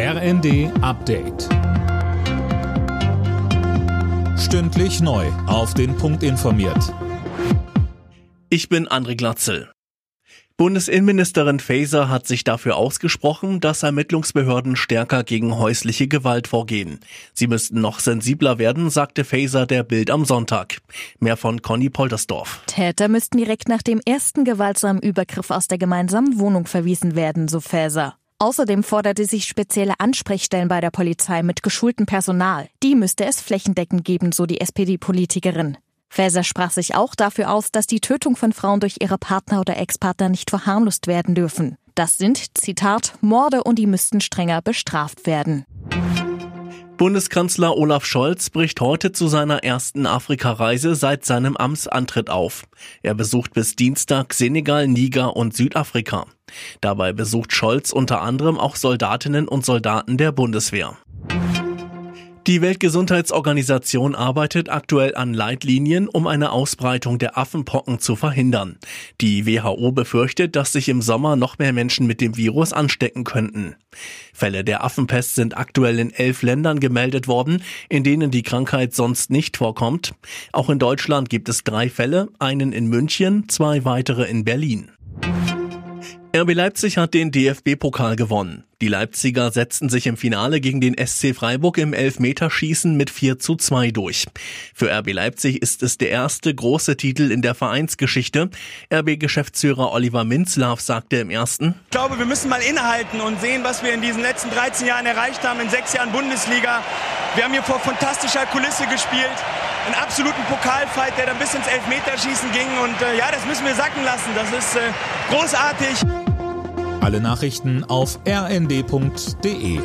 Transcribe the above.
RND Update. Stündlich neu. Auf den Punkt informiert. Ich bin André Glatzel. Bundesinnenministerin Faeser hat sich dafür ausgesprochen, dass Ermittlungsbehörden stärker gegen häusliche Gewalt vorgehen. Sie müssten noch sensibler werden, sagte Faeser der Bild am Sonntag. Mehr von Conny Poltersdorf. Täter müssten direkt nach dem ersten gewaltsamen Übergriff aus der gemeinsamen Wohnung verwiesen werden, so Faeser. Außerdem forderte sich spezielle Ansprechstellen bei der Polizei mit geschultem Personal. Die müsste es flächendeckend geben, so die SPD-Politikerin. Faeser sprach sich auch dafür aus, dass die Tötung von Frauen durch ihre Partner oder Ex-Partner nicht verharmlost werden dürfen. Das sind, Zitat, Morde und die müssten strenger bestraft werden. Bundeskanzler Olaf Scholz bricht heute zu seiner ersten Afrikareise seit seinem Amtsantritt auf. Er besucht bis Dienstag Senegal, Niger und Südafrika. Dabei besucht Scholz unter anderem auch Soldatinnen und Soldaten der Bundeswehr. Die Weltgesundheitsorganisation arbeitet aktuell an Leitlinien, um eine Ausbreitung der Affenpocken zu verhindern. Die WHO befürchtet, dass sich im Sommer noch mehr Menschen mit dem Virus anstecken könnten. Fälle der Affenpest sind aktuell in elf Ländern gemeldet worden, in denen die Krankheit sonst nicht vorkommt. Auch in Deutschland gibt es drei Fälle, einen in München, zwei weitere in Berlin. RB Leipzig hat den DFB-Pokal gewonnen. Die Leipziger setzten sich im Finale gegen den SC Freiburg im Elfmeterschießen mit 4 zu 2 durch. Für RB Leipzig ist es der erste große Titel in der Vereinsgeschichte. RB-Geschäftsführer Oliver Minzlaff sagte im ersten, Ich glaube, wir müssen mal innehalten und sehen, was wir in diesen letzten 13 Jahren erreicht haben, in sechs Jahren Bundesliga. Wir haben hier vor fantastischer Kulisse gespielt einen absoluten Pokalfight, der dann bis ins Elfmeterschießen ging. Und äh, ja, das müssen wir sacken lassen. Das ist äh, großartig. Alle Nachrichten auf rnd.de